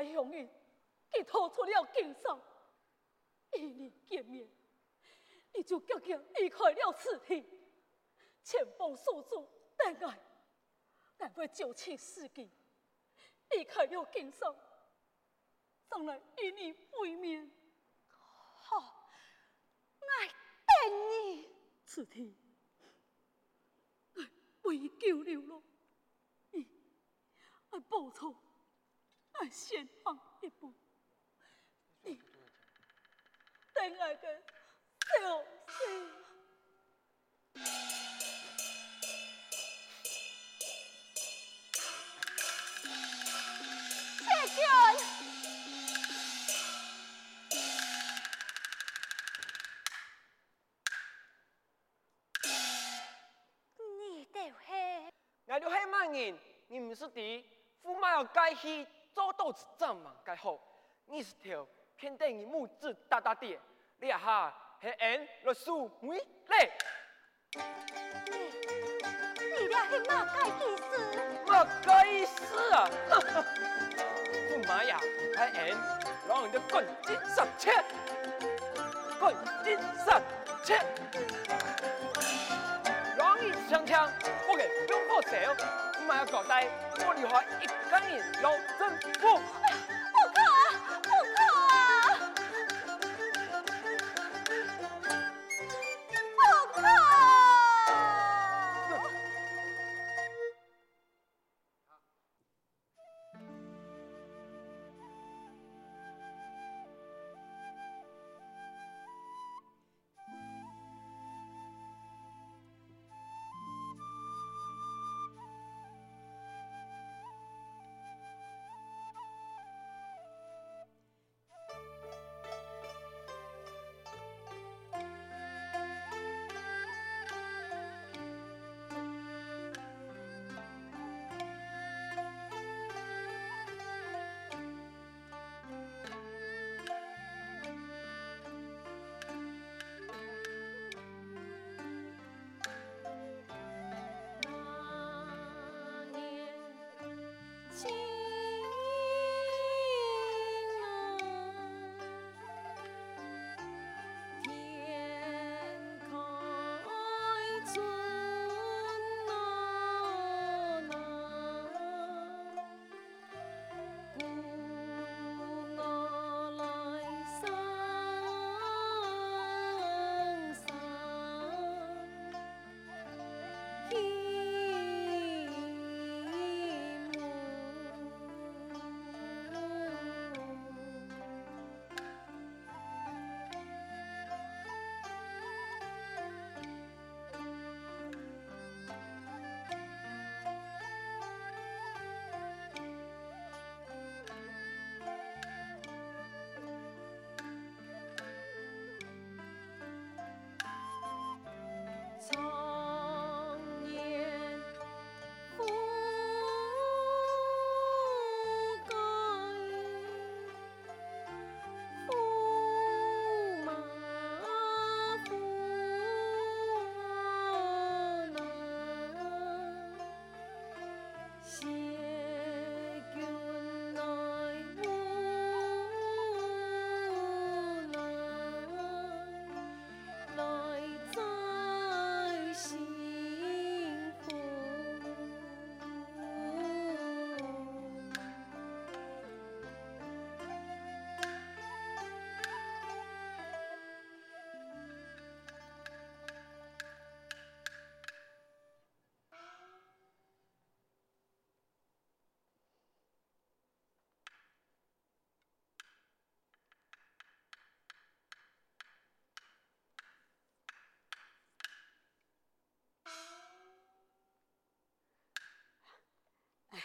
来相遇，佢逃出了京城，与你见面，你就急急离开了此地，前方宿主等爱，但会就此时机离开了京城，上来与你会面。好，爱等你。此地，爱为救了咯，你爱报仇。爱先放一步，你等爱个小心。谢君，你哋系？我哋系乜人？你唔是的，驸马要改去。做豆子这么该好，你是条偏得你母子大大的，你下系俺来数妹来。你俩系哪个意思？哪个意思啊？驸马呀，系俺让人家滚进三千，滚进三千，让你枪枪不给不用破手，要交代，我的话一个人要征服。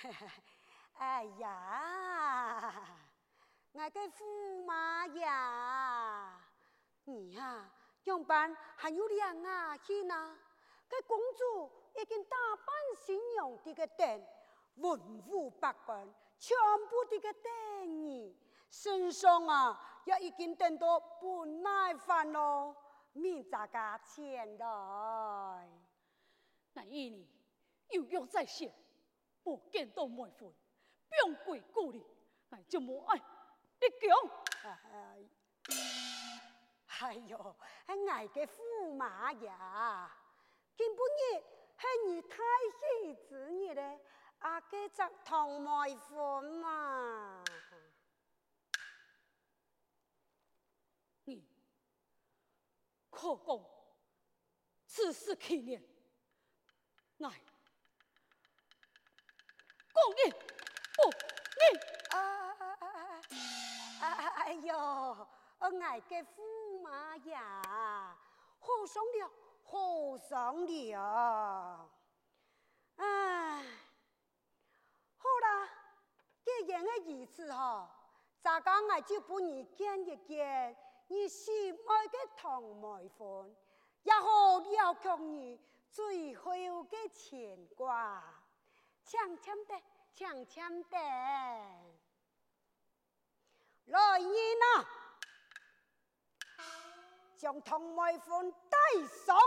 哎呀，我个驸马呀，你呀、啊，样板还有两啊去呢。这公主已经打扮新娘的个灯，文武百官全部的个灯你，身上啊也已经等到不耐烦咯，明早个前来。那一年有约在先。不见到媒婚，便归故里，哎就无爱你强。哎，哎呦，系俺嘅驸马呀，今不日系你太喜之日咧，阿嘅则同妹夫嘛。你可讲此事纪念，来，讲你不你。啊啊啊啊啊！哎呦，我爱嘅驸马爷，好上了，好上了。哎，好啦，既然系如此嗬，咋讲我就不你见一见。你心爱的唐梅芬，也好了却你最后的牵挂，强强的，强强的，来人啊，将唐梅芬带上。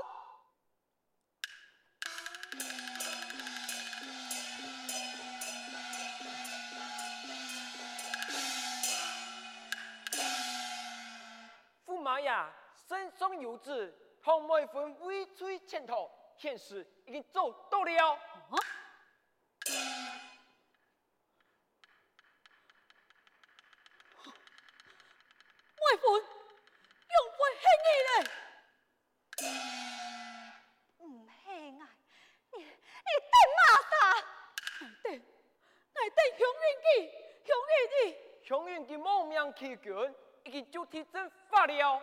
妈呀，身上有痣，唐梅芬尾随前头，显示已经走到了。啊？记亡命欺君。已经就地正法了。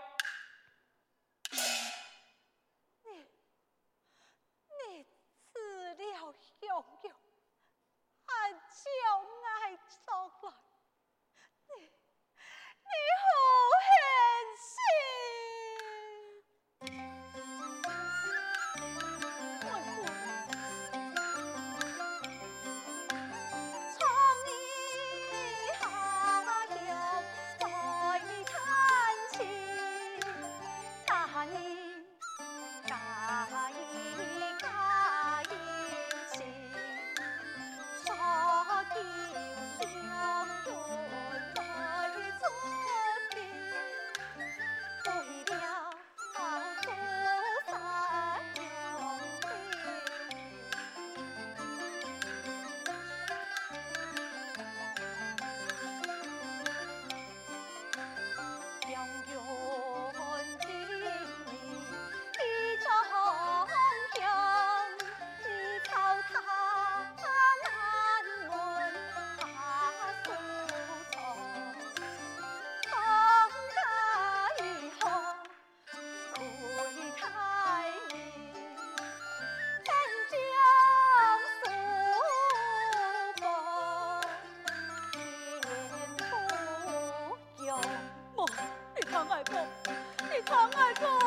你疼爱我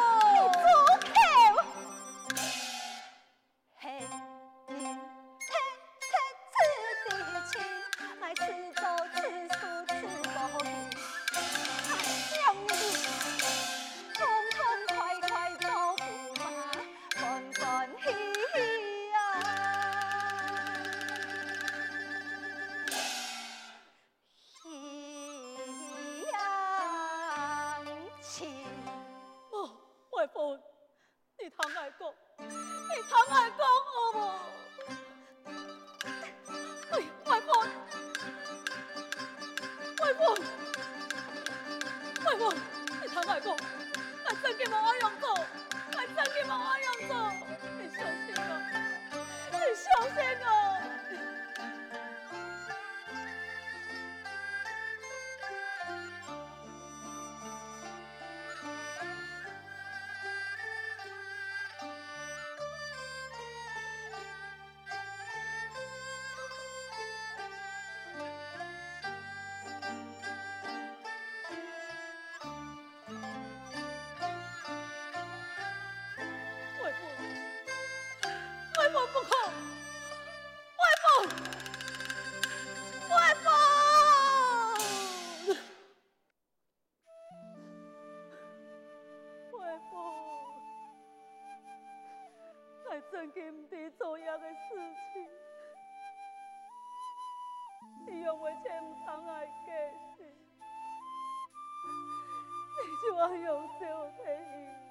知做样嘅事情，你用我千堂爱给你，你就要用小弟恢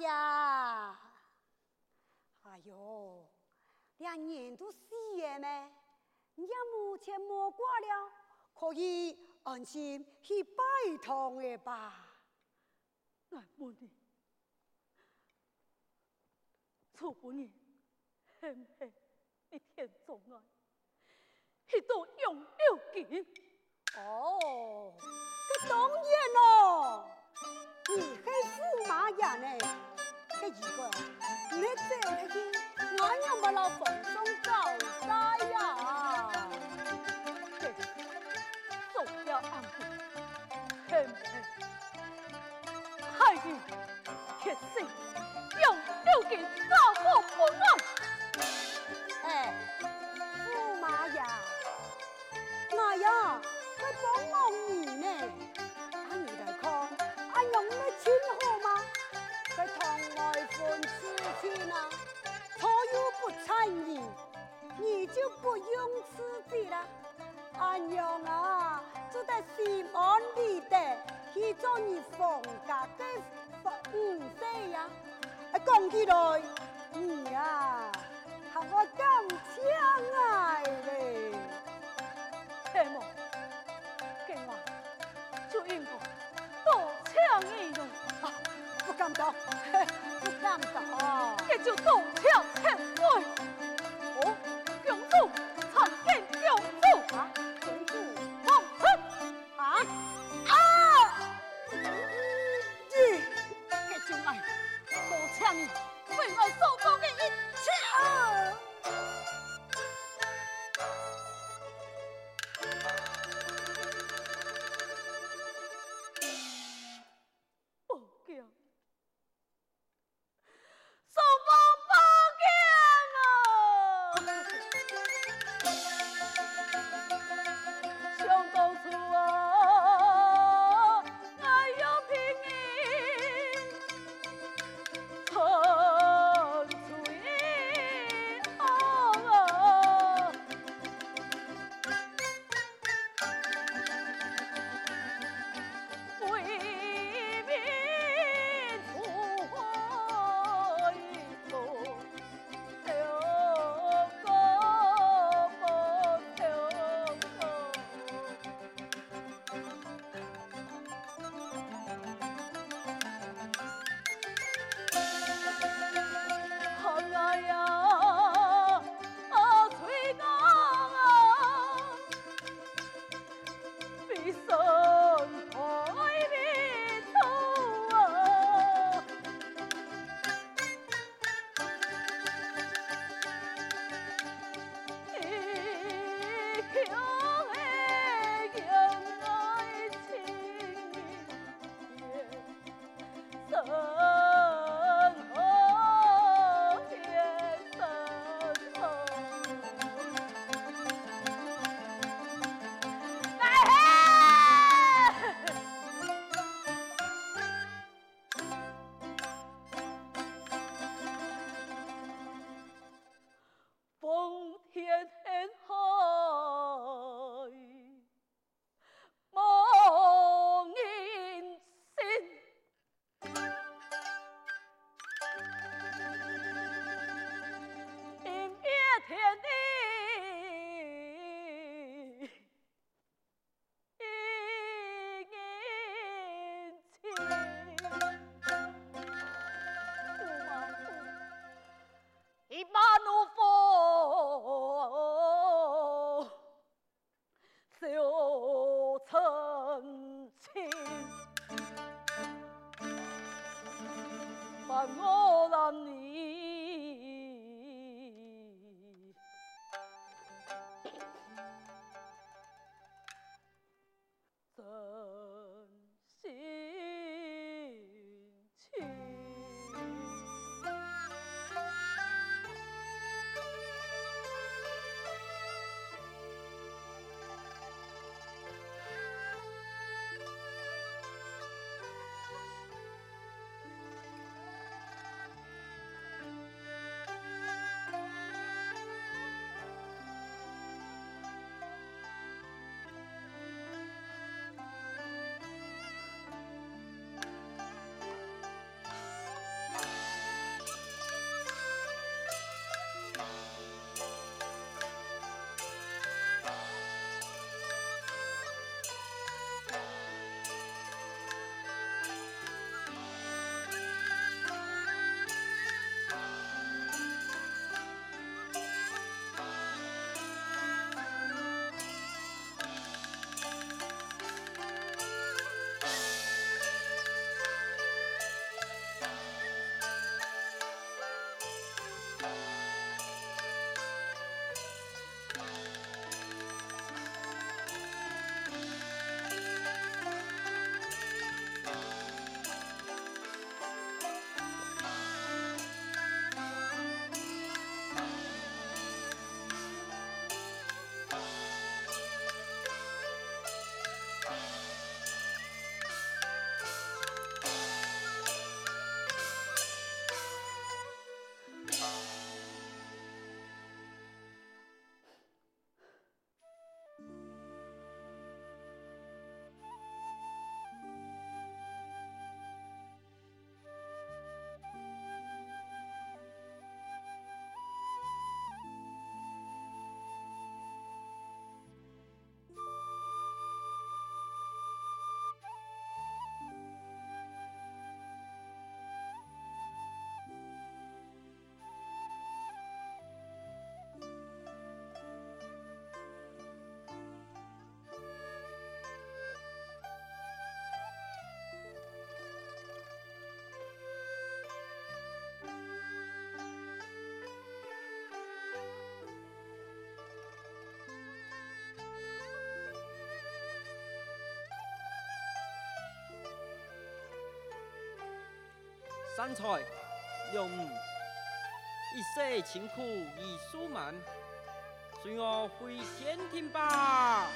呀！哎呦，两年都四月呢，你家目前莫挂了，可以安心去拜堂了吧？那问你，初半年，是不是你天中爱，去到用了紧？哦，这一个，你这个去，我又没老奉送交代呀。嘿，做了安排，嘿嘿，害你铁心用六件照顾不放。就不用辞职了。安阳啊，住在西门里的去做你放假的五岁呀。讲起来，你呀，和我更相爱嘞。嘿么，给我就应付。啊，不敢当，不敢当，那就动枪，嘿，我。三才两五，一世清苦已书满，随我回仙庭吧。